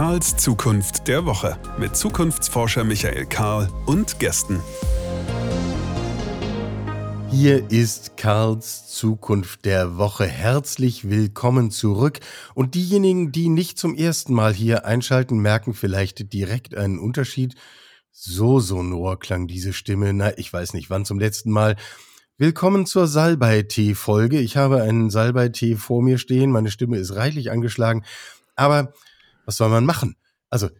Karls Zukunft der Woche mit Zukunftsforscher Michael Karl und Gästen. Hier ist Karls Zukunft der Woche. Herzlich willkommen zurück. Und diejenigen, die nicht zum ersten Mal hier einschalten, merken vielleicht direkt einen Unterschied. So sonor klang diese Stimme. Na, ich weiß nicht, wann zum letzten Mal. Willkommen zur Salbei-Tee-Folge. Ich habe einen Salbei-Tee vor mir stehen. Meine Stimme ist reichlich angeschlagen. Aber was soll man machen? Also,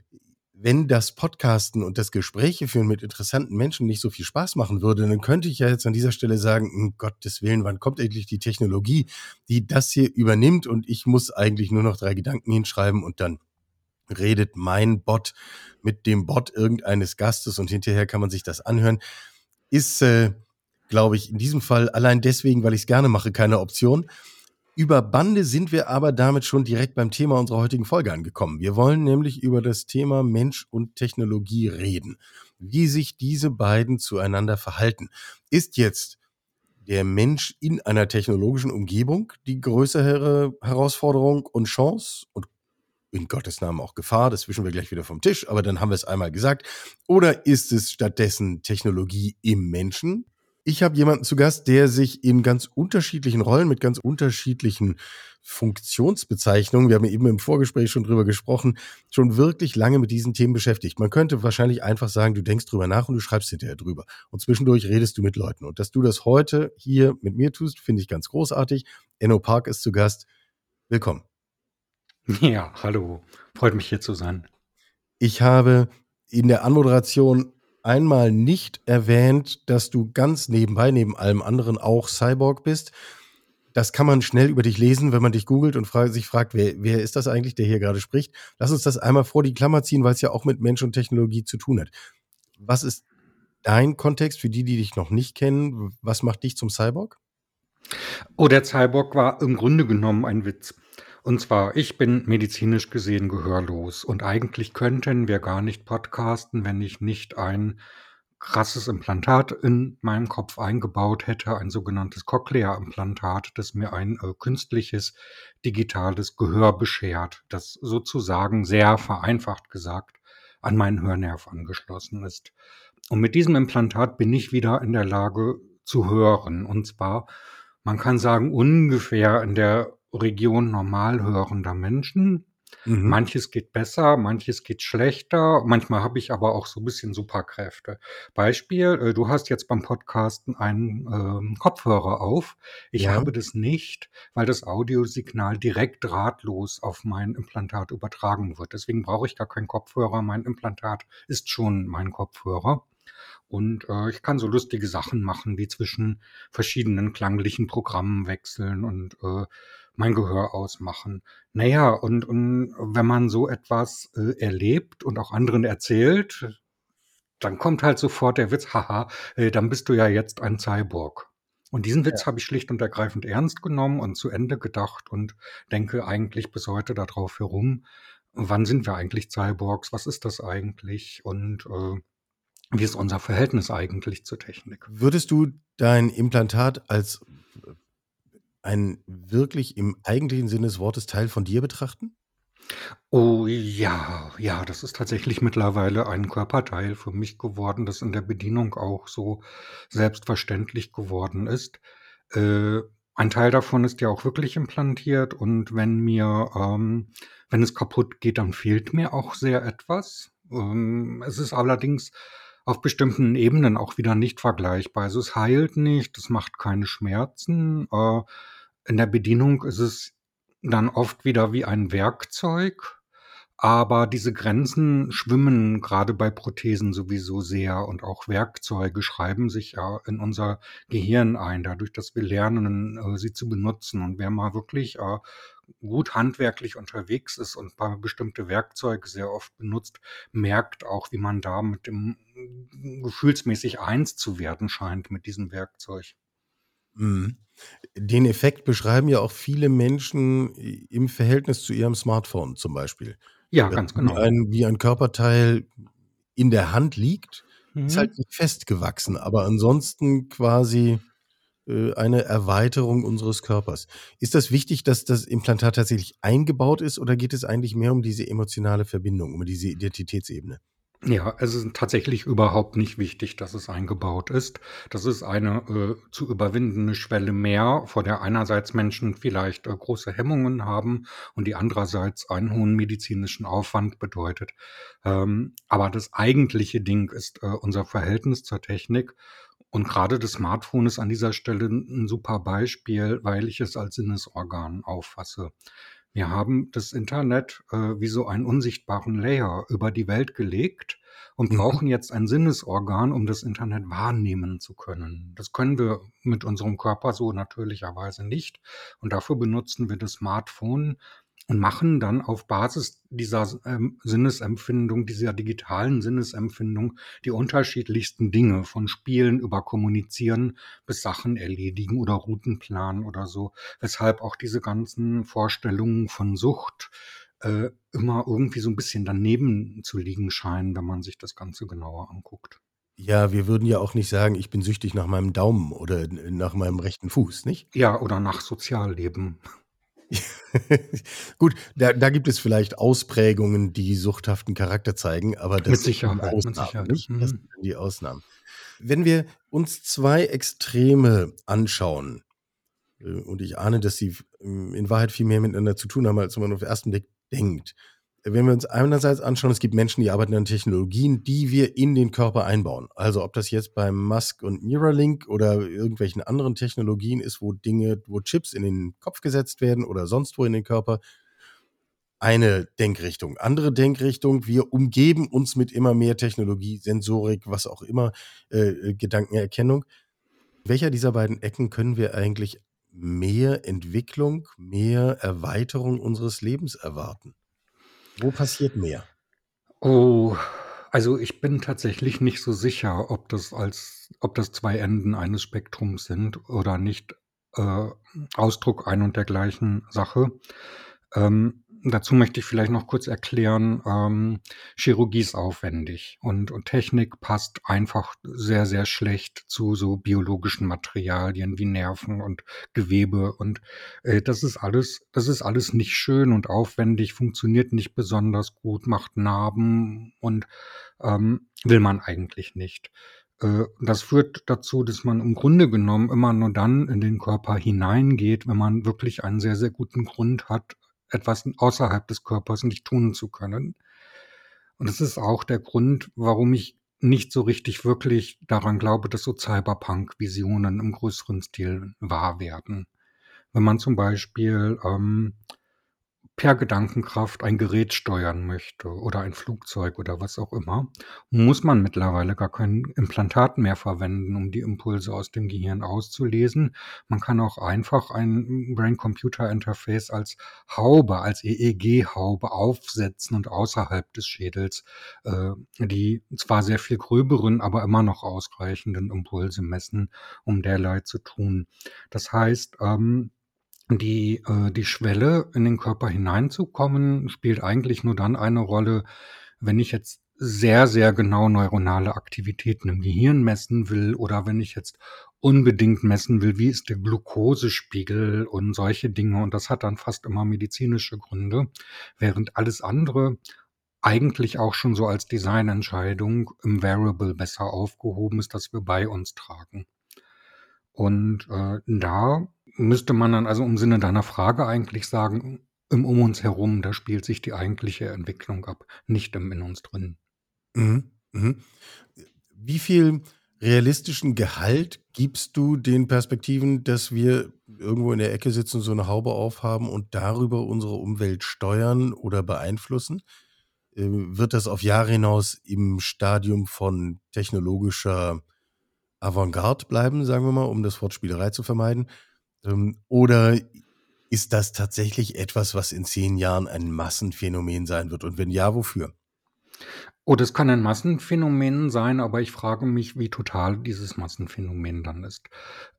wenn das Podcasten und das Gespräche führen mit interessanten Menschen nicht so viel Spaß machen würde, dann könnte ich ja jetzt an dieser Stelle sagen, um Gottes Willen, wann kommt endlich die Technologie, die das hier übernimmt und ich muss eigentlich nur noch drei Gedanken hinschreiben und dann redet mein Bot mit dem Bot irgendeines Gastes und hinterher kann man sich das anhören. Ist äh, glaube ich, in diesem Fall allein deswegen, weil ich es gerne mache, keine Option. Über Bande sind wir aber damit schon direkt beim Thema unserer heutigen Folge angekommen. Wir wollen nämlich über das Thema Mensch und Technologie reden. Wie sich diese beiden zueinander verhalten. Ist jetzt der Mensch in einer technologischen Umgebung die größere Herausforderung und Chance und in Gottes Namen auch Gefahr, das wischen wir gleich wieder vom Tisch, aber dann haben wir es einmal gesagt. Oder ist es stattdessen Technologie im Menschen, ich habe jemanden zu Gast, der sich in ganz unterschiedlichen Rollen mit ganz unterschiedlichen Funktionsbezeichnungen, wir haben eben im Vorgespräch schon drüber gesprochen, schon wirklich lange mit diesen Themen beschäftigt. Man könnte wahrscheinlich einfach sagen, du denkst drüber nach und du schreibst hinterher drüber. Und zwischendurch redest du mit Leuten. Und dass du das heute hier mit mir tust, finde ich ganz großartig. Enno Park ist zu Gast. Willkommen. Ja, hallo. Freut mich hier zu sein. Ich habe in der Anmoderation einmal nicht erwähnt, dass du ganz nebenbei, neben allem anderen auch Cyborg bist. Das kann man schnell über dich lesen, wenn man dich googelt und frag, sich fragt, wer, wer ist das eigentlich, der hier gerade spricht. Lass uns das einmal vor die Klammer ziehen, weil es ja auch mit Mensch und Technologie zu tun hat. Was ist dein Kontext für die, die dich noch nicht kennen? Was macht dich zum Cyborg? Oh, der Cyborg war im Grunde genommen ein Witz. Und zwar, ich bin medizinisch gesehen gehörlos und eigentlich könnten wir gar nicht podcasten, wenn ich nicht ein krasses Implantat in meinem Kopf eingebaut hätte, ein sogenanntes Cochlea-Implantat, das mir ein äh, künstliches digitales Gehör beschert, das sozusagen sehr vereinfacht gesagt an meinen Hörnerv angeschlossen ist. Und mit diesem Implantat bin ich wieder in der Lage zu hören. Und zwar, man kann sagen, ungefähr in der Region normal hörender Menschen. Mhm. Manches geht besser, manches geht schlechter. Manchmal habe ich aber auch so ein bisschen Superkräfte. Beispiel, äh, du hast jetzt beim Podcasten einen ähm, Kopfhörer auf. Ich ja. habe das nicht, weil das Audiosignal direkt drahtlos auf mein Implantat übertragen wird. Deswegen brauche ich gar keinen Kopfhörer. Mein Implantat ist schon mein Kopfhörer. Und äh, ich kann so lustige Sachen machen, wie zwischen verschiedenen klanglichen Programmen wechseln und äh, mein Gehör ausmachen. Naja, und, und wenn man so etwas äh, erlebt und auch anderen erzählt, dann kommt halt sofort der Witz, haha, äh, dann bist du ja jetzt ein Cyborg. Und diesen Witz ja. habe ich schlicht und ergreifend ernst genommen und zu Ende gedacht und denke eigentlich bis heute darauf herum, wann sind wir eigentlich Cyborgs, was ist das eigentlich und äh, wie ist unser Verhältnis eigentlich zur Technik? Würdest du dein Implantat als ein wirklich im eigentlichen Sinne des Wortes Teil von dir betrachten? Oh ja, ja, das ist tatsächlich mittlerweile ein Körperteil für mich geworden, das in der Bedienung auch so selbstverständlich geworden ist. Äh, ein Teil davon ist ja auch wirklich implantiert und wenn mir, ähm, wenn es kaputt geht, dann fehlt mir auch sehr etwas. Ähm, es ist allerdings auf bestimmten Ebenen auch wieder nicht vergleichbar. Also es heilt nicht, es macht keine Schmerzen. Äh, in der Bedienung ist es dann oft wieder wie ein Werkzeug, aber diese Grenzen schwimmen gerade bei Prothesen sowieso sehr und auch Werkzeuge schreiben sich ja in unser Gehirn ein, dadurch, dass wir lernen, äh, sie zu benutzen. Und wer mal wirklich äh, gut handwerklich unterwegs ist und bestimmte Werkzeuge sehr oft benutzt, merkt auch, wie man da mit dem gefühlsmäßig eins zu werden scheint mit diesem Werkzeug. Mhm. Den Effekt beschreiben ja auch viele Menschen im Verhältnis zu ihrem Smartphone zum Beispiel. Ja, ganz genau. Wie ein, wie ein Körperteil in der Hand liegt, ist halt mhm. nicht festgewachsen, aber ansonsten quasi äh, eine Erweiterung unseres Körpers. Ist das wichtig, dass das Implantat tatsächlich eingebaut ist oder geht es eigentlich mehr um diese emotionale Verbindung, um diese Identitätsebene? Ja, es ist tatsächlich überhaupt nicht wichtig, dass es eingebaut ist. Das ist eine äh, zu überwindende Schwelle mehr, vor der einerseits Menschen vielleicht äh, große Hemmungen haben und die andererseits einen hohen medizinischen Aufwand bedeutet. Ähm, aber das eigentliche Ding ist äh, unser Verhältnis zur Technik. Und gerade das Smartphone ist an dieser Stelle ein super Beispiel, weil ich es als Sinnesorgan auffasse. Wir haben das Internet äh, wie so einen unsichtbaren Layer über die Welt gelegt und mhm. brauchen jetzt ein Sinnesorgan, um das Internet wahrnehmen zu können. Das können wir mit unserem Körper so natürlicherweise nicht. Und dafür benutzen wir das Smartphone und machen dann auf Basis dieser ähm, Sinnesempfindung, dieser digitalen Sinnesempfindung, die unterschiedlichsten Dinge von Spielen über Kommunizieren bis Sachen erledigen oder Routenplan oder so, weshalb auch diese ganzen Vorstellungen von Sucht äh, immer irgendwie so ein bisschen daneben zu liegen scheinen, wenn man sich das Ganze genauer anguckt. Ja, wir würden ja auch nicht sagen, ich bin süchtig nach meinem Daumen oder nach meinem rechten Fuß, nicht? Ja, oder nach Sozialleben. Gut, da, da gibt es vielleicht Ausprägungen, die suchthaften Charakter zeigen, aber das mit Sicherheit, sind mit Sicherheit. nicht? Das Mhm. sind die Ausnahmen. Wenn wir uns zwei Extreme anschauen, äh, und ich ahne, dass sie ähm, in Wahrheit viel mehr miteinander zu tun haben, als man auf den ersten Blick denkt. Wenn wir uns einerseits anschauen, es gibt Menschen, die arbeiten an Technologien, die wir in den Körper einbauen. Also ob das jetzt beim Musk und Neuralink oder irgendwelchen anderen Technologien ist, wo Dinge, wo Chips in den Kopf gesetzt werden oder sonst wo in den Körper. Eine Denkrichtung. Andere Denkrichtung, wir umgeben uns mit immer mehr Technologie, Sensorik, was auch immer, äh, Gedankenerkennung. Welcher dieser beiden Ecken können wir eigentlich mehr Entwicklung, mehr Erweiterung unseres Lebens erwarten? Wo passiert mehr? Oh, also ich bin tatsächlich nicht so sicher, ob das als ob das zwei Enden eines Spektrums sind oder nicht äh, Ausdruck ein und der gleichen Sache. Ähm, dazu möchte ich vielleicht noch kurz erklären, ähm, Chirurgie ist aufwendig und, und Technik passt einfach sehr, sehr schlecht zu so biologischen Materialien wie Nerven und Gewebe und äh, das ist alles, das ist alles nicht schön und aufwendig, funktioniert nicht besonders gut, macht Narben und ähm, will man eigentlich nicht. Äh, Das führt dazu, dass man im Grunde genommen immer nur dann in den Körper hineingeht, wenn man wirklich einen sehr, sehr guten Grund hat, etwas außerhalb des Körpers nicht tun zu können. Und das ist auch der Grund, warum ich nicht so richtig wirklich daran glaube, dass so Cyberpunk-Visionen im größeren Stil wahr werden. Wenn man zum Beispiel ähm, per Gedankenkraft ein Gerät steuern möchte oder ein Flugzeug oder was auch immer, muss man mittlerweile gar kein Implantat mehr verwenden, um die Impulse aus dem Gehirn auszulesen. Man kann auch einfach ein Brain-Computer-Interface als Haube, als EEG-Haube aufsetzen und außerhalb des Schädels äh, die zwar sehr viel gröberen, aber immer noch ausreichenden Impulse messen, um derlei zu tun. Das heißt, ähm, die, äh, die Schwelle, in den Körper hineinzukommen, spielt eigentlich nur dann eine Rolle, wenn ich jetzt sehr, sehr genau neuronale Aktivitäten im Gehirn messen will oder wenn ich jetzt unbedingt messen will, wie ist der Glukosespiegel und solche Dinge. Und das hat dann fast immer medizinische Gründe, während alles andere eigentlich auch schon so als Designentscheidung im Variable besser aufgehoben ist, dass wir bei uns tragen. Und äh, da müsste man dann also im Sinne deiner Frage eigentlich sagen, im Um uns herum, da spielt sich die eigentliche Entwicklung ab, nicht im in uns drin. Mhm. Mhm. Wie viel realistischen Gehalt gibst du den Perspektiven, dass wir irgendwo in der Ecke sitzen, so eine Haube aufhaben und darüber unsere Umwelt steuern oder beeinflussen? Äh, wird das auf Jahre hinaus im Stadium von technologischer Avantgarde bleiben, sagen wir mal, um das Wort Spielerei zu vermeiden? Ähm, oder ist das tatsächlich etwas, was in zehn Jahren ein Massenphänomen sein wird? Und wenn ja, wofür? Oh, das kann ein Massenphänomen sein, aber ich frage mich, wie total dieses Massenphänomen dann ist.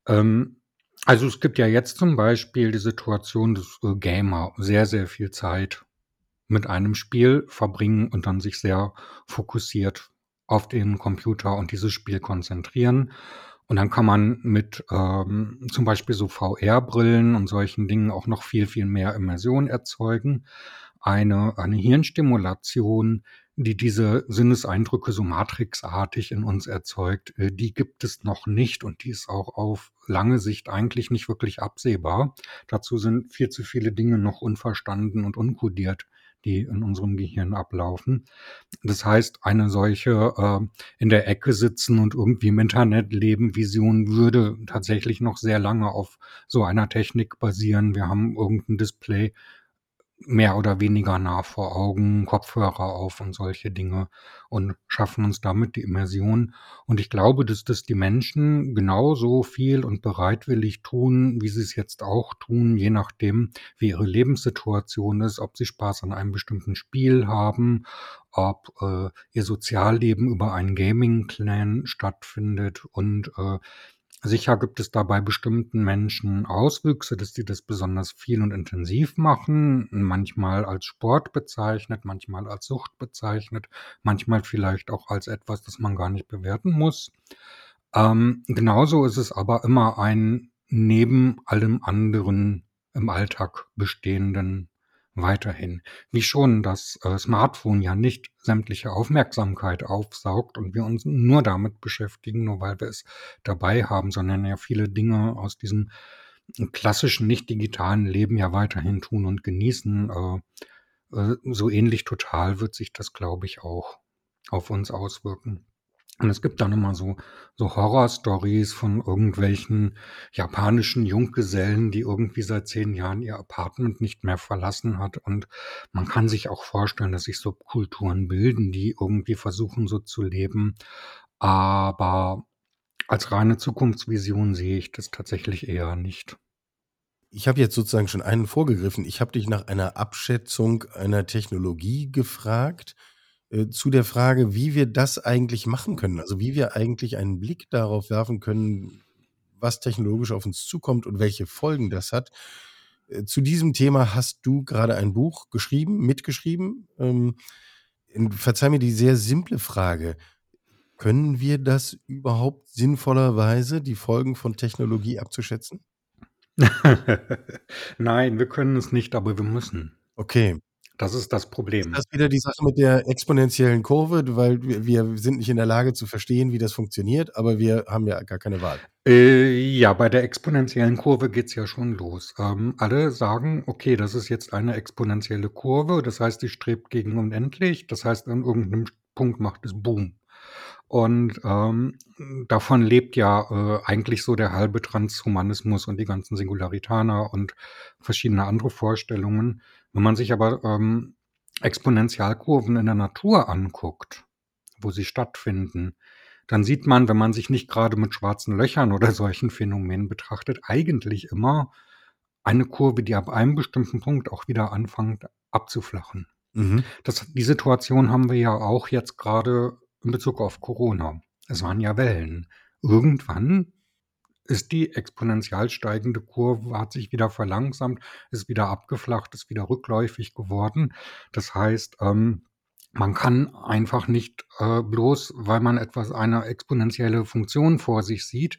Ähm, also es gibt ja jetzt zum Beispiel die Situation, dass äh, Gamer sehr, sehr viel Zeit mit einem Spiel verbringen und dann sich sehr fokussiert auf den Computer und dieses Spiel konzentrieren. Und dann kann man mit ähm, zum Beispiel so VR-Brillen und solchen Dingen auch noch viel, viel mehr Immersion erzeugen. Eine, eine Hirnstimulation, die diese Sinneseindrücke so matrixartig in uns erzeugt, äh, die gibt es noch nicht und die ist auch auf lange Sicht eigentlich nicht wirklich absehbar. Dazu sind viel zu viele Dinge noch unverstanden und unkodiert die in unserem Gehirn ablaufen. Das heißt, eine solche äh, in der Ecke sitzen und irgendwie im Internet leben Vision würde tatsächlich noch sehr lange auf so einer Technik basieren. Wir haben irgendein Display, mehr oder weniger nah vor Augen, Kopfhörer auf und solche Dinge und schaffen uns damit die Immersion. Und ich glaube, dass das die Menschen genauso viel und bereitwillig tun, wie sie es jetzt auch tun, je nachdem, wie ihre Lebenssituation ist, ob sie Spaß an einem bestimmten Spiel haben, ob äh, ihr Sozialleben über einen Gaming-Clan stattfindet und äh, Sicher gibt es da bei bestimmten Menschen Auswüchse, dass die das besonders viel und intensiv machen, manchmal als Sport bezeichnet, manchmal als Sucht bezeichnet, manchmal vielleicht auch als etwas, das man gar nicht bewerten muss. Ähm, genauso ist es aber immer ein neben allem anderen im Alltag bestehenden weiterhin. Wie schon das äh, Smartphone ja nicht sämtliche Aufmerksamkeit aufsaugt und wir uns nur damit beschäftigen, nur weil wir es dabei haben, sondern ja viele Dinge aus diesem klassischen, nicht digitalen Leben ja weiterhin tun und genießen. Äh, äh, so ähnlich total wird sich das, glaube ich, auch auf uns auswirken. Und es gibt dann immer so, so Horror-Stories von irgendwelchen japanischen Junggesellen, die irgendwie seit zehn Jahren ihr Apartment nicht mehr verlassen hat. Und man kann sich auch vorstellen, dass sich Subkulturen bilden, die irgendwie versuchen, so zu leben. Aber als reine Zukunftsvision sehe ich das tatsächlich eher nicht. Ich habe jetzt sozusagen schon einen vorgegriffen. Ich habe dich nach einer Abschätzung einer Technologie gefragt. Äh, zu der Frage, wie wir das eigentlich machen können. Also wie wir eigentlich einen Blick darauf werfen können, was technologisch auf uns zukommt und welche Folgen das hat. Äh, zu diesem Thema hast du gerade ein Buch geschrieben, mitgeschrieben. Ähm, verzeih mir die sehr simple Frage. Können wir das überhaupt sinnvollerweise, die Folgen von Technologie abzuschätzen? Nein, wir können es nicht, aber wir müssen. Okay. Das ist das Problem. Ist das wieder die Sache mit der exponentiellen Kurve, weil wir, sind nicht in der Lage zu verstehen, wie das funktioniert, aber wir haben ja gar keine Wahl. Äh, ja, bei der exponentiellen Kurve geht es ja schon los. Ähm, alle sagen, okay, das ist jetzt eine exponentielle Kurve, das heißt, die strebt gegen unendlich, das heißt, an irgendeinem Punkt macht es Boom. Und ähm, davon lebt ja äh, eigentlich so der halbe Transhumanismus und die ganzen Singularitana und verschiedene andere Vorstellungen. Wenn man sich aber ähm, Exponentialkurven in der Natur anguckt, wo sie stattfinden, dann sieht man, wenn man sich nicht gerade mit schwarzen Löchern oder solchen Phänomenen betrachtet, eigentlich immer eine Kurve, die ab einem bestimmten Punkt auch wieder anfängt abzuflachen. Mhm. Das, die Situation haben wir ja auch jetzt gerade in Bezug auf Corona. Es waren ja Wellen. Irgendwann ist die exponentiell steigende Kurve, hat sich wieder verlangsamt, ist wieder abgeflacht, ist wieder rückläufig geworden. Das heißt, ähm, man kann einfach nicht äh, bloß, weil man etwas eine exponentielle Funktion vor sich sieht,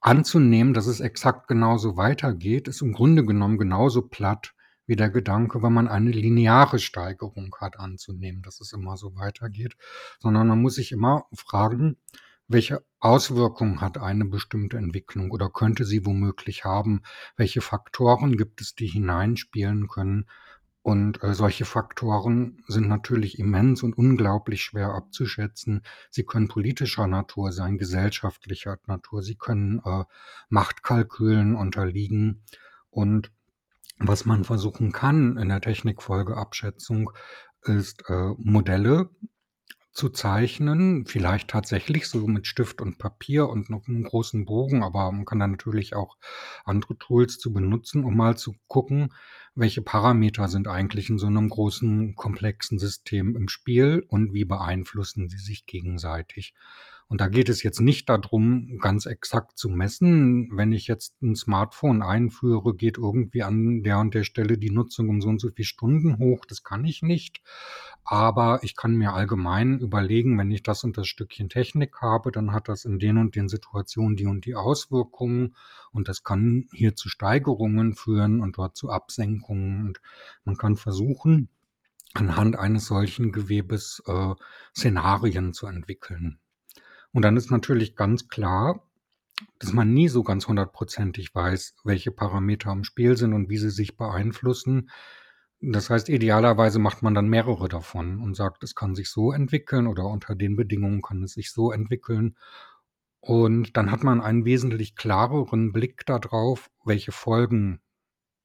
anzunehmen, dass es exakt genauso weitergeht, ist im Grunde genommen genauso platt wie der Gedanke, wenn man eine lineare Steigerung hat, anzunehmen, dass es immer so weitergeht, sondern man muss sich immer fragen, welche Auswirkungen hat eine bestimmte Entwicklung oder könnte sie womöglich haben? Welche Faktoren gibt es, die hineinspielen können? Und äh, solche Faktoren sind natürlich immens und unglaublich schwer abzuschätzen. Sie können politischer Natur sein, gesellschaftlicher Natur. Sie können äh, Machtkalkülen unterliegen. Und was man versuchen kann in der Technikfolgeabschätzung, ist äh, Modelle zu zeichnen, vielleicht tatsächlich so mit Stift und Papier und noch einem großen Bogen, aber man kann da natürlich auch andere Tools zu benutzen, um mal zu gucken, welche Parameter sind eigentlich in so einem großen, komplexen System im Spiel und wie beeinflussen sie sich gegenseitig. Und da geht es jetzt nicht darum, ganz exakt zu messen. Wenn ich jetzt ein Smartphone einführe, geht irgendwie an der und der Stelle die Nutzung um so und so viele Stunden hoch. Das kann ich nicht. Aber ich kann mir allgemein überlegen, wenn ich das und das Stückchen Technik habe, dann hat das in den und den Situationen die und die Auswirkungen. Und das kann hier zu Steigerungen führen und dort zu Absenkungen. Und man kann versuchen, anhand eines solchen Gewebes äh, Szenarien zu entwickeln. Und dann ist natürlich ganz klar, dass man nie so ganz hundertprozentig weiß, welche Parameter im Spiel sind und wie sie sich beeinflussen. Das heißt, idealerweise macht man dann mehrere davon und sagt, es kann sich so entwickeln oder unter den Bedingungen kann es sich so entwickeln. Und dann hat man einen wesentlich klareren Blick darauf, welche Folgen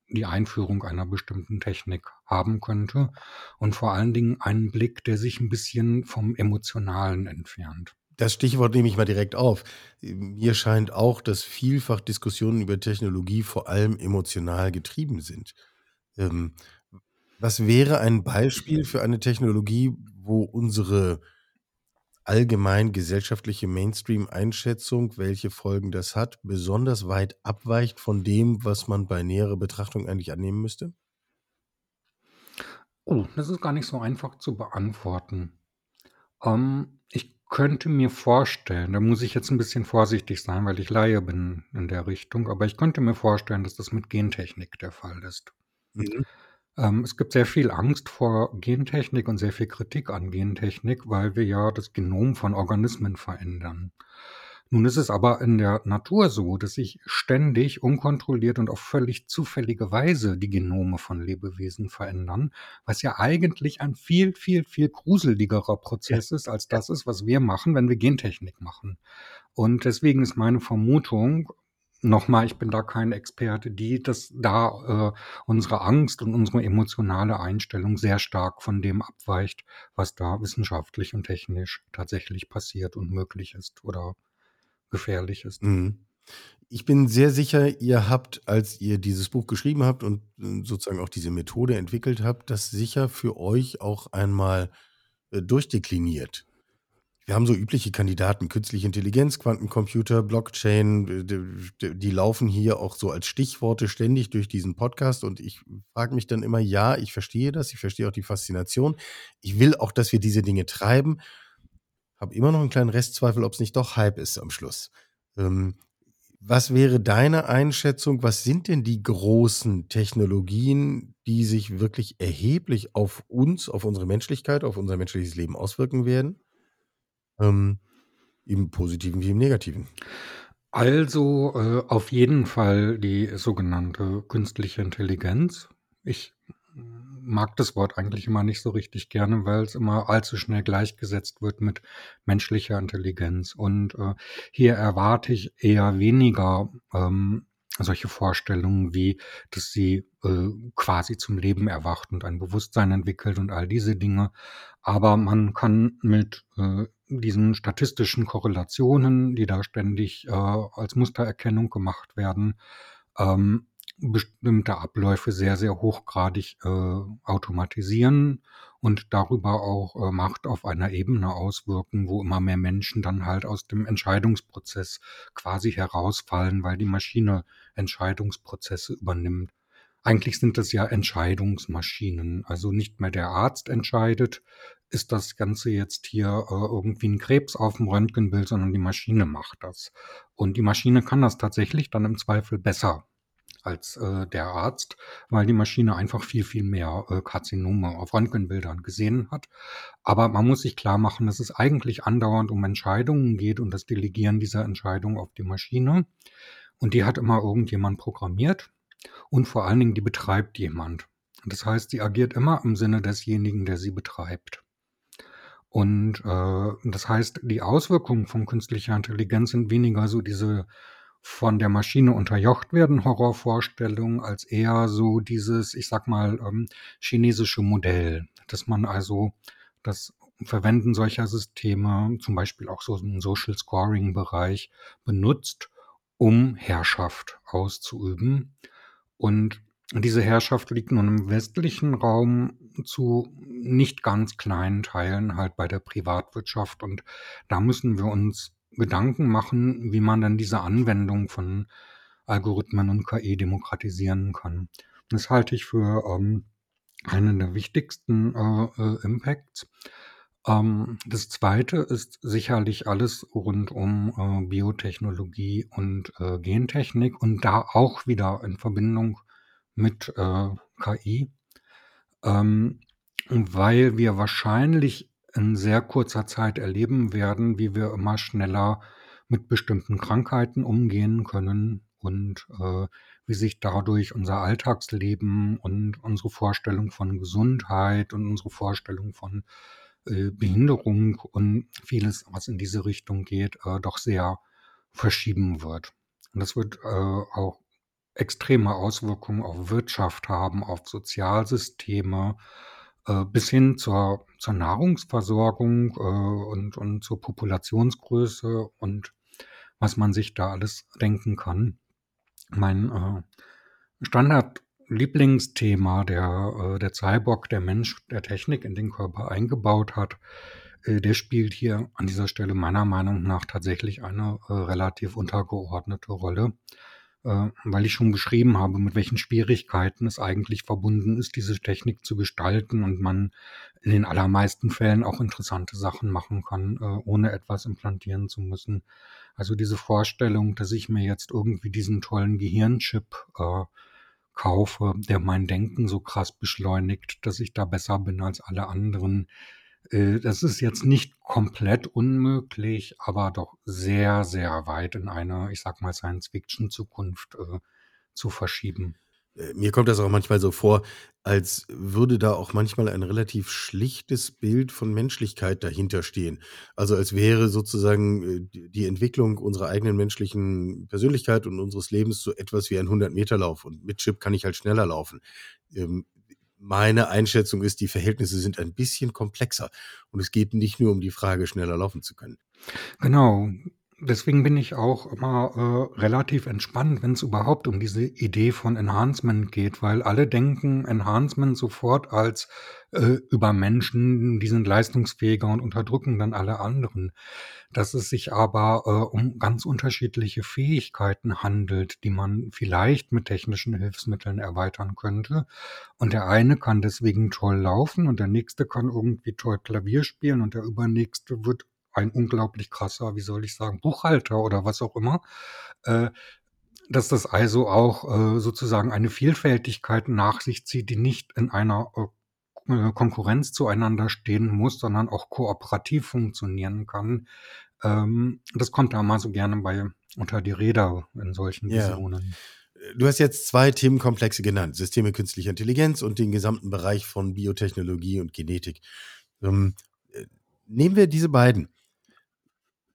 die Einführung einer bestimmten Technik haben könnte und vor allen Dingen einen Blick, der sich ein bisschen vom Emotionalen entfernt. Das Stichwort nehme ich mal direkt auf. Mir scheint auch, dass vielfach Diskussionen über Technologie vor allem emotional getrieben sind. Ähm, was wäre ein Beispiel für eine Technologie, wo unsere allgemein gesellschaftliche Mainstream-Einschätzung, welche Folgen das hat, besonders weit abweicht von dem, was man bei näherer Betrachtung eigentlich annehmen müsste? Oh, das ist gar nicht so einfach zu beantworten. Ähm, könnte mir vorstellen, da muss ich jetzt ein bisschen vorsichtig sein, weil ich Laie bin in der Richtung, aber ich könnte mir vorstellen, dass das mit Gentechnik der Fall ist. Mhm. Ähm, es gibt sehr viel Angst vor Gentechnik und sehr viel Kritik an Gentechnik, weil wir ja das Genom von Organismen verändern. Nun ist es aber in der Natur so, dass sich ständig unkontrolliert und auf völlig zufällige Weise die Genome von Lebewesen verändern, was ja eigentlich ein viel, viel, viel gruseligerer Prozess ist, als das ist, was wir machen, wenn wir Gentechnik machen. Und deswegen ist meine Vermutung, nochmal, ich bin da kein Experte, die, dass da äh, unsere Angst und unsere emotionale Einstellung sehr stark von dem abweicht, was da wissenschaftlich und technisch tatsächlich passiert und möglich ist oder gefährlich ist. Mhm. Ich bin sehr sicher, ihr habt, als ihr dieses Buch geschrieben habt und äh, sozusagen auch diese Methode entwickelt habt, das sicher für euch auch einmal äh, durchdekliniert. Wir haben so übliche Kandidaten, künstliche Intelligenz, Quantencomputer, Blockchain, die, die laufen hier auch so als Stichworte ständig durch diesen Podcast und ich frage mich dann immer, ja, ich verstehe das, ich verstehe auch die Faszination. Ich will auch, dass wir diese Dinge treiben. Habe immer noch einen kleinen Restzweifel, ob es nicht doch Hype ist am Schluss. Ähm, was wäre deine Einschätzung? Was sind denn die großen Technologien, die sich wirklich erheblich auf uns, auf unsere Menschlichkeit, auf unser menschliches Leben auswirken werden? Ähm, im Positiven wie im Negativen. Also, äh, auf jeden Fall die sogenannte künstliche Intelligenz. Ich mag das Wort eigentlich immer nicht so richtig gerne, weil es immer allzu schnell gleichgesetzt wird mit menschlicher Intelligenz. Und äh, hier erwarte ich eher weniger ähm, solche Vorstellungen wie, dass sie äh, quasi zum Leben erwacht und ein Bewusstsein entwickelt und all diese Dinge. Aber man kann mit äh, diesen statistischen Korrelationen, die da ständig äh, als Mustererkennung gemacht werden, ähm, bestimmte Abläufe sehr, sehr hochgradig äh, automatisieren und darüber auch äh, Macht auf einer Ebene auswirken, wo immer mehr Menschen dann halt aus dem Entscheidungsprozess quasi herausfallen, weil die Maschine Entscheidungsprozesse übernimmt. Eigentlich sind das ja Entscheidungsmaschinen. Also nicht mehr der Arzt entscheidet, ist das Ganze jetzt hier äh, irgendwie ein Krebs auf dem Röntgenbild, sondern die Maschine macht das. Und die Maschine kann das tatsächlich dann im Zweifel besser als äh, der Arzt, weil die Maschine einfach viel, viel mehr äh, Karzinome auf Röntgenbildern gesehen hat. Aber man muss sich klar machen, dass es eigentlich andauernd um Entscheidungen geht und das Delegieren dieser Entscheidung auf die Maschine. Und die hat immer irgendjemand programmiert und vor allen Dingen die betreibt jemand. Das heißt, sie agiert immer im Sinne desjenigen, der sie betreibt. Und äh, das heißt, die Auswirkungen von künstlicher Intelligenz sind weniger so diese von der Maschine unterjocht werden Horrorvorstellungen, als eher so dieses, ich sag mal, ähm, chinesische Modell, dass man also das Verwenden solcher Systeme, zum Beispiel auch so im Social Scoring Bereich, benutzt, um Herrschaft auszuüben. Und diese Herrschaft liegt nun im westlichen Raum zu nicht ganz kleinen Teilen halt bei der Privatwirtschaft. Und da müssen wir uns Gedanken machen, wie man dann diese Anwendung von Algorithmen und KI demokratisieren kann. Das halte ich für ähm, einen der wichtigsten äh, äh, Impacts. Ähm, das zweite ist sicherlich alles rund um äh, Biotechnologie und äh, Gentechnik und da auch wieder in Verbindung mit äh, KI, ähm, weil wir wahrscheinlich in sehr kurzer Zeit erleben werden, wie wir immer schneller mit bestimmten Krankheiten umgehen können und äh, wie sich dadurch unser Alltagsleben und unsere Vorstellung von Gesundheit und unsere Vorstellung von äh, Behinderung und vieles, was in diese Richtung geht, äh, doch sehr verschieben wird. Und das wird äh, auch extreme Auswirkungen auf Wirtschaft haben, auf Sozialsysteme, äh, bis hin zur, zur Nahrungsversorgung äh, und, und zur Populationsgröße und was man sich da alles denken kann. Mein äh, Standard-Lieblingsthema, der, äh, der Cyborg, der Mensch, der Technik in den Körper eingebaut hat, äh, der spielt hier an dieser Stelle meiner Meinung nach tatsächlich eine äh, relativ untergeordnete Rolle weil ich schon beschrieben habe, mit welchen Schwierigkeiten es eigentlich verbunden ist, diese Technik zu gestalten und man in den allermeisten Fällen auch interessante Sachen machen kann, äh, ohne etwas implantieren zu müssen. Also diese Vorstellung, dass ich mir jetzt irgendwie diesen tollen Gehirnchip äh, kaufe, der mein Denken so krass beschleunigt, dass ich da besser bin als alle anderen, äh, das ist jetzt nicht komplett unmöglich, aber doch sehr, sehr weit in eine, ich sag mal, Science-Fiction-Zukunft äh, zu verschieben. Äh, mir kommt das auch manchmal so vor, als würde da auch manchmal ein relativ schlichtes Bild von Menschlichkeit dahinter stehen. Also als wäre sozusagen die Entwicklung unserer eigenen menschlichen Persönlichkeit und unseres Lebens so etwas wie ein 100-Meter-Lauf. Und mit Chip kann ich halt schneller laufen. Meine Einschätzung ist, die Verhältnisse sind ein bisschen komplexer. Und es geht nicht nur um die Frage, schneller laufen zu können. Genau. Deswegen bin ich auch immer äh, relativ entspannt, wenn es überhaupt um diese Idee von Enhancement geht, weil alle denken Enhancement sofort als äh, über Menschen, die sind leistungsfähiger und unterdrücken dann alle anderen. Dass es sich aber äh, um ganz unterschiedliche Fähigkeiten handelt, die man vielleicht mit technischen Hilfsmitteln erweitern könnte. Und der eine kann deswegen toll laufen und der nächste kann irgendwie toll Klavier spielen und der übernächste wird ein unglaublich krasser, wie soll ich sagen, Buchhalter oder was auch immer, äh, dass das also auch äh, sozusagen eine Vielfältigkeit nach sich zieht, die nicht in einer äh, Konkurrenz zueinander stehen muss, sondern auch kooperativ funktionieren kann. Ähm, das kommt da mal so gerne bei unter die Räder in solchen ja. Visionen. Du hast jetzt zwei Themenkomplexe genannt, Systeme künstlicher Intelligenz und den gesamten Bereich von Biotechnologie und Genetik. Ähm, äh, nehmen wir diese beiden.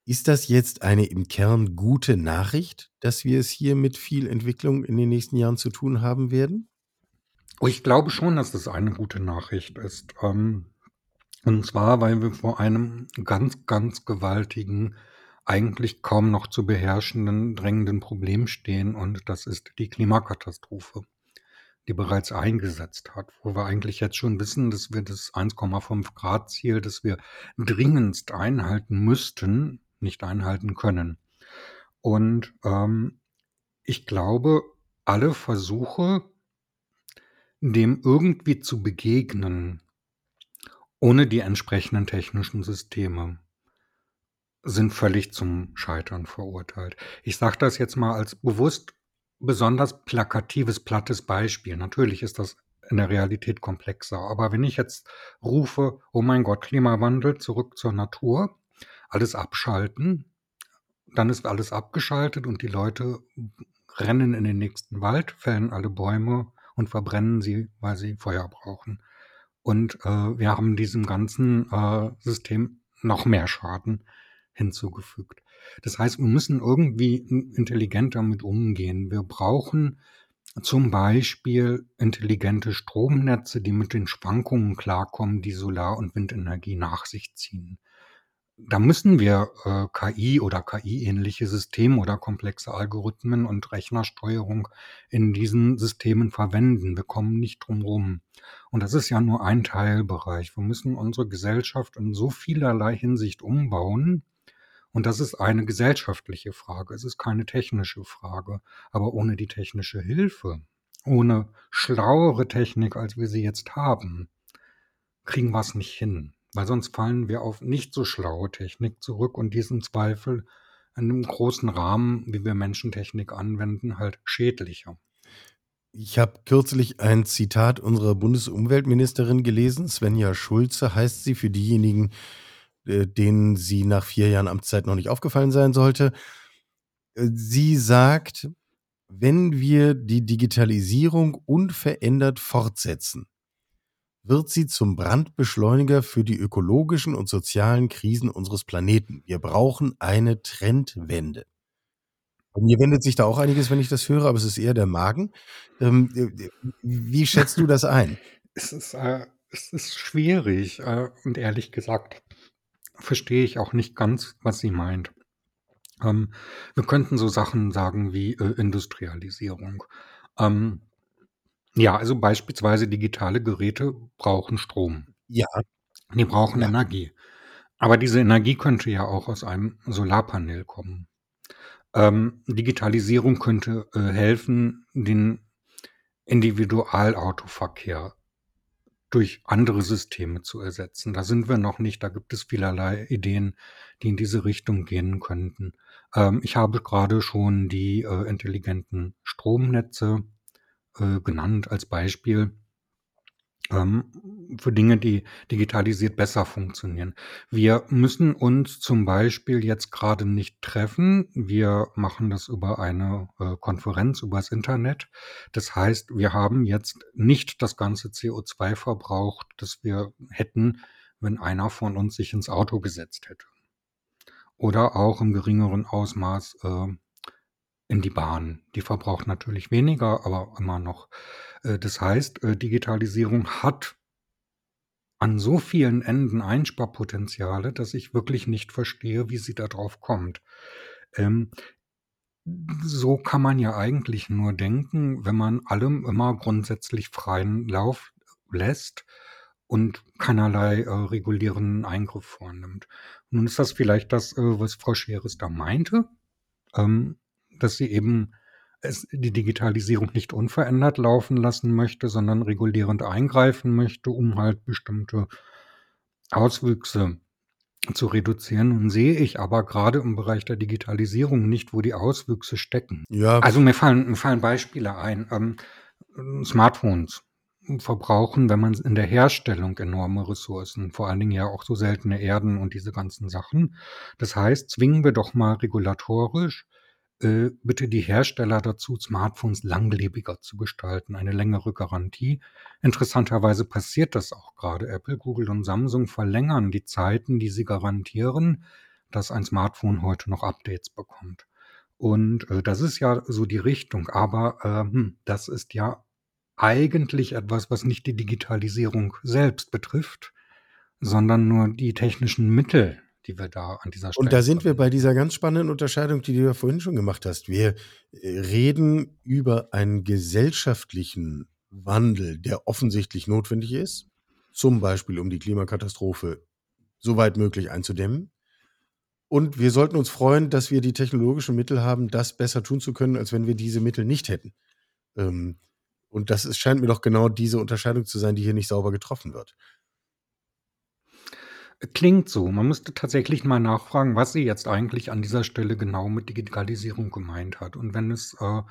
Ist das jetzt eine im Kern gute Nachricht, dass wir es hier mit viel Entwicklung in den nächsten Jahren zu tun haben werden? Ich glaube schon, dass das eine gute Nachricht ist. Ähm, und zwar, weil wir vor einem ganz, ganz gewaltigen, eigentlich kaum noch zu beherrschenden, drängenden Problem stehen. Und das ist die Klimakatastrophe, die bereits eingesetzt hat, wo wir eigentlich jetzt schon wissen, dass wir das 1,5 Grad Ziel, das wir dringendst einhalten müssten, nicht einhalten können. Und ähm, ich glaube, alle Versuche, dem irgendwie zu begegnen, ohne die entsprechenden technischen Systeme, sind völlig zum Scheitern verurteilt. Ich sage das jetzt mal als bewusst besonders plakatives, plattes Beispiel. Natürlich ist das in der Realität komplexer. Aber wenn ich jetzt rufe, oh mein Gott, Klimawandel, zurück zur Natur, alles abschalten, dann ist alles abgeschaltet und die Leute rennen in den nächsten Wald, fällen alle Bäume und verbrennen sie, weil sie Feuer brauchen. Und äh, wir haben diesem ganzen äh, System noch mehr Schaden hinzugefügt. Das heißt, wir müssen irgendwie intelligent damit umgehen. Wir brauchen zum Beispiel intelligente Stromnetze, die mit den Schwankungen klarkommen, die Solar- und Windenergie nach sich ziehen da müssen wir äh, KI oder KI-ähnliche Systeme oder komplexe Algorithmen und Rechnersteuerung in diesen Systemen verwenden. Wir kommen nicht drum rum. Und das ist ja nur ein Teilbereich. Wir müssen unsere Gesellschaft in so vielerlei Hinsicht umbauen. Und das ist eine gesellschaftliche Frage. Es ist keine technische Frage. Aber ohne die technische Hilfe, ohne schlauere Technik, als wir sie jetzt haben, kriegen wir es nicht hin. Weil sonst fallen wir auf nicht so schlaue Technik zurück und diesen Zweifel in einem großen Rahmen, wie wir Menschentechnik anwenden, halt schädlicher. Ich habe kürzlich ein Zitat unserer Bundesumweltministerin gelesen. Svenja Schulze heißt sie für diejenigen, äh, denen sie nach vier Jahren Amtszeit noch nicht aufgefallen sein sollte. Äh, sie sagt, wenn wir die Digitalisierung unverändert fortsetzen, wird sie zum Brandbeschleuniger für die ökologischen und sozialen Krisen unseres Planeten. Wir brauchen eine Trendwende. Bei mir wendet sich da auch einiges, wenn ich das höre, aber es ist eher der Magen. Ähm, äh, wie schätzt du das ein? es, ist, äh, es ist schwierig äh, und ehrlich gesagt verstehe ich auch nicht ganz, was sie meint. Ähm, wir könnten so Sachen sagen wie äh, Industrialisierung. Ähm, ja, also beispielsweise digitale Geräte brauchen Strom. Ja. Die brauchen ja. Energie. Aber diese Energie könnte ja auch aus einem Solarpanel kommen. Ähm, Digitalisierung könnte äh, helfen, den Individualautoverkehr durch andere Systeme zu ersetzen. Da sind wir noch nicht. Da gibt es vielerlei Ideen, die in diese Richtung gehen könnten. Ähm, ich habe gerade schon die äh, intelligenten Stromnetze äh, genannt als Beispiel ähm, für Dinge, die digitalisiert besser funktionieren. Wir müssen uns zum Beispiel jetzt gerade nicht treffen. Wir machen das über eine äh, Konferenz, übers Internet. Das heißt, wir haben jetzt nicht das ganze CO2 verbraucht, das wir hätten, wenn einer von uns sich ins Auto gesetzt hätte. Oder auch im geringeren Ausmaß äh, in die Bahn. Die verbraucht natürlich weniger, aber immer noch. Äh, das heißt, äh, Digitalisierung hat an so vielen Enden Einsparpotenziale, dass ich wirklich nicht verstehe, wie sie darauf kommt. Ähm, so kann man ja eigentlich nur denken, wenn man allem immer grundsätzlich freien Lauf lässt und keinerlei äh, regulierenden Eingriff vornimmt. Nun ist das vielleicht das, äh, was Frau Scheres da meinte, ähm, dass sie eben die Digitalisierung nicht unverändert laufen lassen möchte, sondern regulierend eingreifen möchte, um halt bestimmte Auswüchse zu reduzieren. Und sehe ich aber gerade im Bereich der Digitalisierung nicht, wo die Auswüchse stecken. Ja. Also mir fallen, mir fallen Beispiele ein. Ähm, Smartphones verbrauchen, wenn man in der Herstellung enorme Ressourcen, vor allen Dingen ja auch so seltene Erden und diese ganzen Sachen. Das heißt, zwingen wir doch mal regulatorisch bitte die Hersteller dazu, Smartphones langlebiger zu gestalten, eine längere Garantie. Interessanterweise passiert das auch gerade. Apple, Google und Samsung verlängern die Zeiten, die sie garantieren, dass ein Smartphone heute noch Updates bekommt. Und äh, das ist ja so die Richtung. Aber äh, das ist ja eigentlich etwas, was nicht die Digitalisierung selbst betrifft, sondern nur die technischen Mittel, die wir da an dieser Stelle. Und da sind wir bei dieser ganz spannenden Unterscheidung, die du ja vorhin schon gemacht hast. Wir äh, reden über einen gesellschaftlichen Wandel, der offensichtlich notwendig ist, zum Beispiel um die Klimakatastrophe so weit möglich einzudämmen. Und wir sollten uns freuen, dass wir die technologischen Mittel haben, das besser tun zu können, als wenn wir diese Mittel nicht hätten. Ähm, und das ist, scheint mir doch genau diese Unterscheidung zu sein, die hier nicht sauber getroffen wird. Klingt so. Man müsste tatsächlich mal nachfragen, was sie jetzt eigentlich an dieser Stelle genau mit Digitalisierung gemeint hat. Und wenn es, äh,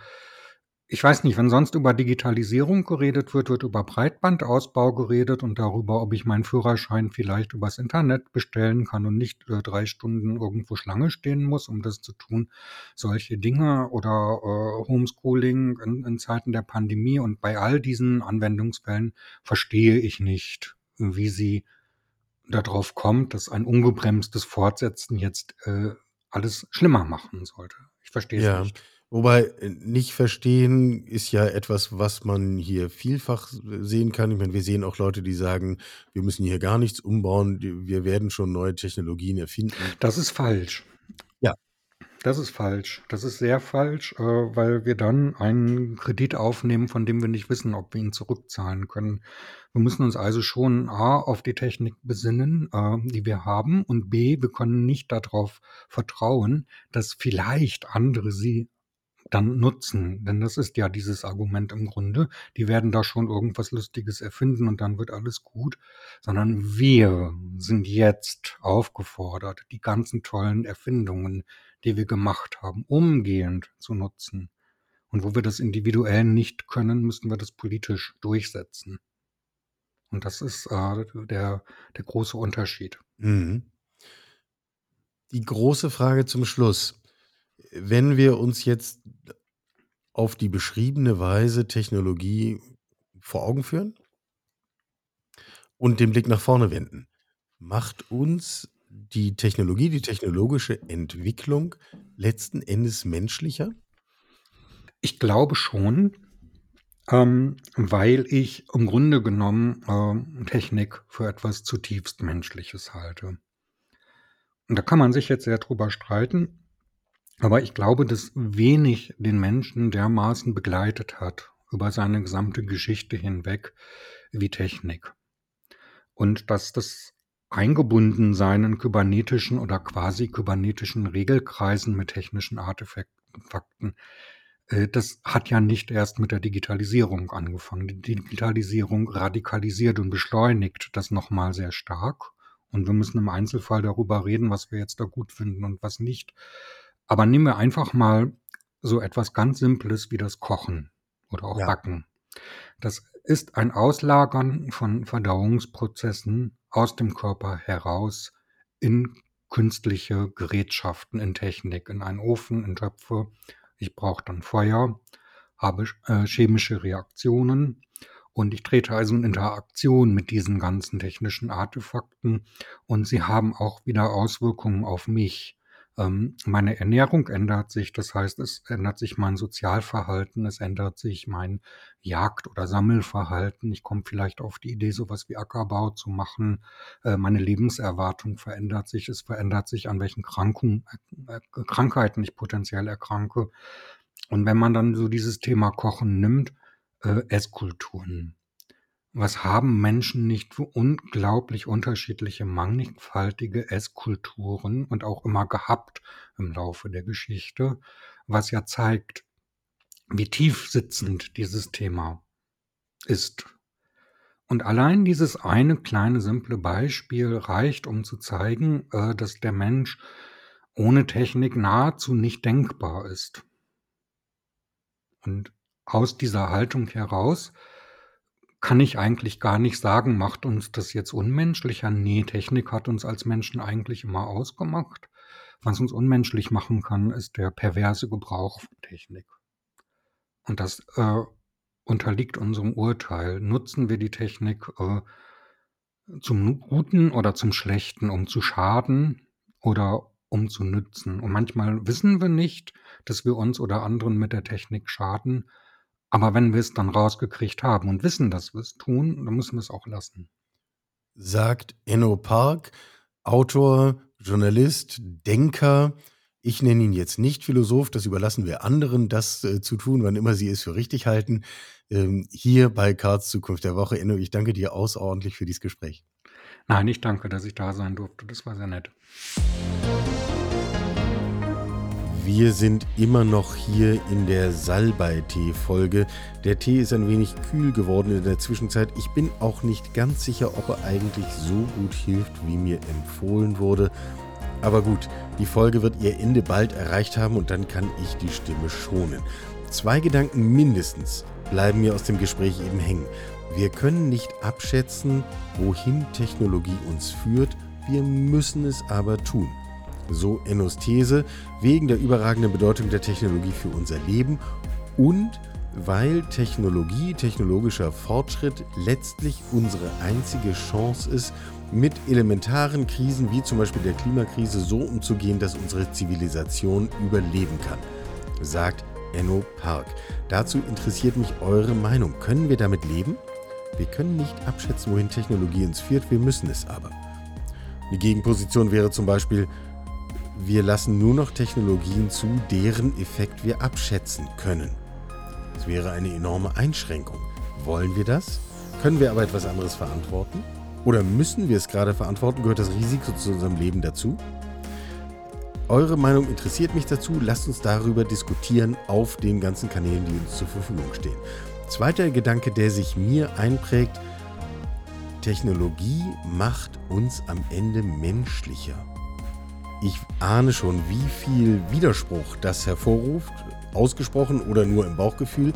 ich weiß nicht, wenn sonst über Digitalisierung geredet wird, wird über Breitbandausbau geredet und darüber, ob ich meinen Führerschein vielleicht übers Internet bestellen kann und nicht äh, drei Stunden irgendwo Schlange stehen muss, um das zu tun. Solche Dinge oder äh, Homeschooling in, in Zeiten der Pandemie und bei all diesen Anwendungsfällen verstehe ich nicht, wie sie darauf kommt, dass ein ungebremstes Fortsetzen jetzt äh, alles schlimmer machen sollte. Ich verstehe es ja. nicht. Wobei äh, nicht verstehen ist ja etwas, was man hier vielfach sehen kann. Ich meine, wir sehen auch Leute, die sagen, wir müssen hier gar nichts umbauen, wir werden schon neue Technologien erfinden. Das ist falsch. Das ist falsch. Das ist sehr falsch, äh, weil wir dann einen Kredit aufnehmen, von dem wir nicht wissen, ob wir ihn zurückzahlen können. Wir müssen uns also schon A auf die Technik besinnen, äh, die wir haben und B, wir können nicht darauf vertrauen, dass vielleicht andere sie dann nutzen. Denn das ist ja dieses Argument im Grunde. Die werden da schon irgendwas Lustiges erfinden und dann wird alles gut. Sondern wir sind jetzt aufgefordert, die ganzen tollen Erfindungen, die wir gemacht haben, umgehend zu nutzen. Und wo wir das individuell nicht können, müssen wir das politisch durchsetzen. Und das ist äh, der, der große Unterschied. Mhm. Die große Frage zum Schluss. Wenn wir uns jetzt auf die beschriebene Weise Technologie vor Augen führen und den Blick nach vorne wenden, macht uns die Technologie, die technologische Entwicklung letzten Endes menschlicher? Ich glaube schon, ähm, weil ich im Grunde genommen ähm, Technik für etwas zutiefst Menschliches halte. Und da kann man sich jetzt sehr drüber streiten. Aber ich glaube, dass wenig den Menschen dermaßen begleitet hat über seine gesamte Geschichte hinweg wie Technik. Und dass das Eingebundensein in kybernetischen oder quasi kybernetischen Regelkreisen mit technischen Artefakten, äh, das hat ja nicht erst mit der Digitalisierung angefangen. Die Digitalisierung radikalisiert und beschleunigt das nochmal sehr stark. Und wir müssen im Einzelfall darüber reden, was wir jetzt da gut finden und was nicht. Aber nehmen wir einfach mal so etwas ganz Simples wie das Kochen oder auch Ja. Backen. Das ist ein Auslagern von Verdauungsprozessen aus dem Körper heraus in künstliche Gerätschaften, in Technik, in einen Ofen, in Töpfe. Ich brauche dann Feuer, habe äh, chemische Reaktionen und ich trete also in Interaktion mit diesen ganzen technischen Artefakten und sie haben auch wieder Auswirkungen auf mich. Ähm, meine Ernährung ändert sich, das heißt, es ändert sich mein Sozialverhalten, es ändert sich mein Jagd- oder Sammelverhalten. Ich komme vielleicht auf die Idee, sowas wie Ackerbau zu machen. Äh, meine Lebenserwartung verändert sich, es verändert sich, an welchen Krankungen, äh, Krankheiten ich potenziell erkranke. Und wenn man dann so dieses Thema Kochen nimmt, äh, Esskulturen. Was haben Menschen nicht für unglaublich unterschiedliche, mannigfaltige Esskulturen und auch immer gehabt im Laufe der Geschichte, was ja zeigt, wie tief sitzend dieses Thema ist. Und allein dieses eine kleine simple Beispiel reicht, um zu zeigen, äh, dass der Mensch ohne Technik nahezu nicht denkbar ist. Und aus dieser Haltung heraus kann ich eigentlich gar nicht sagen, macht uns das jetzt unmenschlicher? Nee, Technik hat uns als Menschen eigentlich immer ausgemacht. Was uns unmenschlich machen kann, ist der perverse Gebrauch von Technik. Und das äh, unterliegt unserem Urteil. Nutzen wir die Technik äh, zum Guten oder zum Schlechten, um zu schaden oder um zu nützen? Und manchmal wissen wir nicht, dass wir uns oder anderen mit der Technik schaden. Aber wenn wir es dann rausgekriegt haben und wissen, dass wir es tun, dann müssen wir es auch lassen. Sagt Enno Park, Autor, Journalist, Denker. Ich nenne ihn jetzt nicht Philosoph, das überlassen wir anderen, das äh, zu tun, wann immer sie es für richtig halten. Ähm, hier bei Karls Zukunft der Woche. Enno, ich danke dir außerordentlich für dieses Gespräch. Nein, ich danke, dass ich da sein durfte. Das war sehr nett. Wir sind immer noch hier in der Salbei-Tee-Folge. Der Tee ist ein wenig kühl geworden in der Zwischenzeit. Ich bin auch nicht ganz sicher, ob er eigentlich so gut hilft, wie mir empfohlen wurde. Aber gut, die Folge wird ihr Ende bald erreicht haben und dann kann ich die Stimme schonen. Zwei Gedanken mindestens bleiben mir aus dem Gespräch eben hängen. Wir können nicht abschätzen, wohin Technologie uns führt, wir müssen es aber tun. So Ennos These, wegen der überragenden Bedeutung der Technologie für unser Leben und weil Technologie, technologischer Fortschritt letztlich unsere einzige Chance ist, mit elementaren Krisen wie zum Beispiel der Klimakrise so umzugehen, dass unsere Zivilisation überleben kann, sagt Enno Park. Dazu interessiert mich eure Meinung. Können wir damit leben? Wir können nicht abschätzen, wohin Technologie uns führt, wir müssen es aber. Die Gegenposition wäre zum Beispiel, Wir lassen nur noch Technologien zu, deren Effekt wir abschätzen können. Das wäre eine enorme Einschränkung. Wollen wir das? Können wir aber etwas anderes verantworten? Oder müssen wir es gerade verantworten? Gehört das Risiko zu unserem Leben dazu? Eure Meinung interessiert mich dazu. Lasst uns darüber diskutieren auf den ganzen Kanälen, die uns zur Verfügung stehen. Zweiter Gedanke, der sich mir einprägt, Technologie macht uns am Ende menschlicher. Ich ahne schon, wie viel Widerspruch das hervorruft, ausgesprochen oder nur im Bauchgefühl.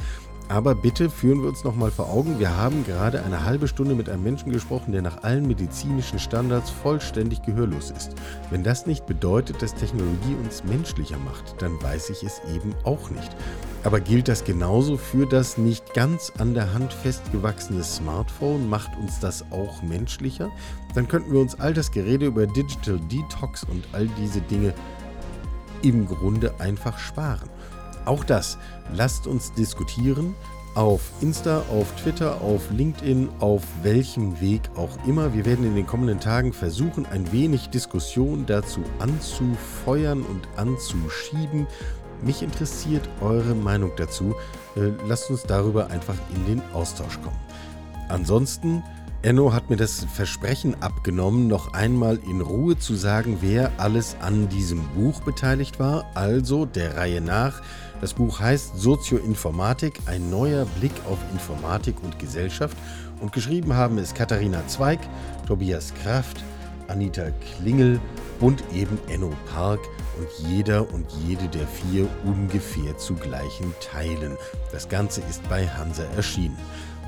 Aber bitte führen wir uns nochmal vor Augen, wir haben gerade eine halbe Stunde mit einem Menschen gesprochen, der nach allen medizinischen Standards vollständig gehörlos ist. Wenn das nicht bedeutet, dass Technologie uns menschlicher macht, dann weiß ich es eben auch nicht. Aber gilt das genauso für das nicht ganz an der Hand festgewachsene Smartphone? Macht uns das auch menschlicher? Dann könnten wir uns all das Gerede über Digital Detox und all diese Dinge im Grunde einfach sparen. Auch das lasst uns diskutieren auf Insta, auf Twitter, auf LinkedIn, auf welchem Weg auch immer. Wir werden in den kommenden Tagen versuchen, ein wenig Diskussion dazu anzufeuern und anzuschieben. Mich interessiert eure Meinung dazu. Äh, lasst uns darüber einfach in den Austausch kommen. Ansonsten Enno hat mir das Versprechen abgenommen, noch einmal in Ruhe zu sagen, wer alles an diesem Buch beteiligt war. Also der Reihe nach. Das Buch heißt Sozioinformatik, ein neuer Blick auf Informatik und Gesellschaft. Und geschrieben haben es Katharina Zweig, Tobias Kraft, Anita Klingel und eben Enno Park und jeder und jede der vier ungefähr zu gleichen Teilen. Das Ganze ist bei Hansa erschienen.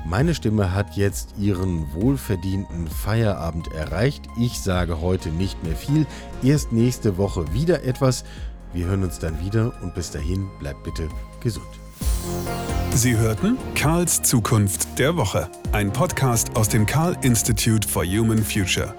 Meine Stimme hat jetzt ihren wohlverdienten Feierabend erreicht. Ich sage heute nicht mehr viel. Erst nächste Woche wieder etwas. Wir hören uns dann wieder und bis dahin bleibt bitte gesund. Sie hörten Karls Zukunft der Woche, ein Podcast aus dem Karl Institute for Human Future.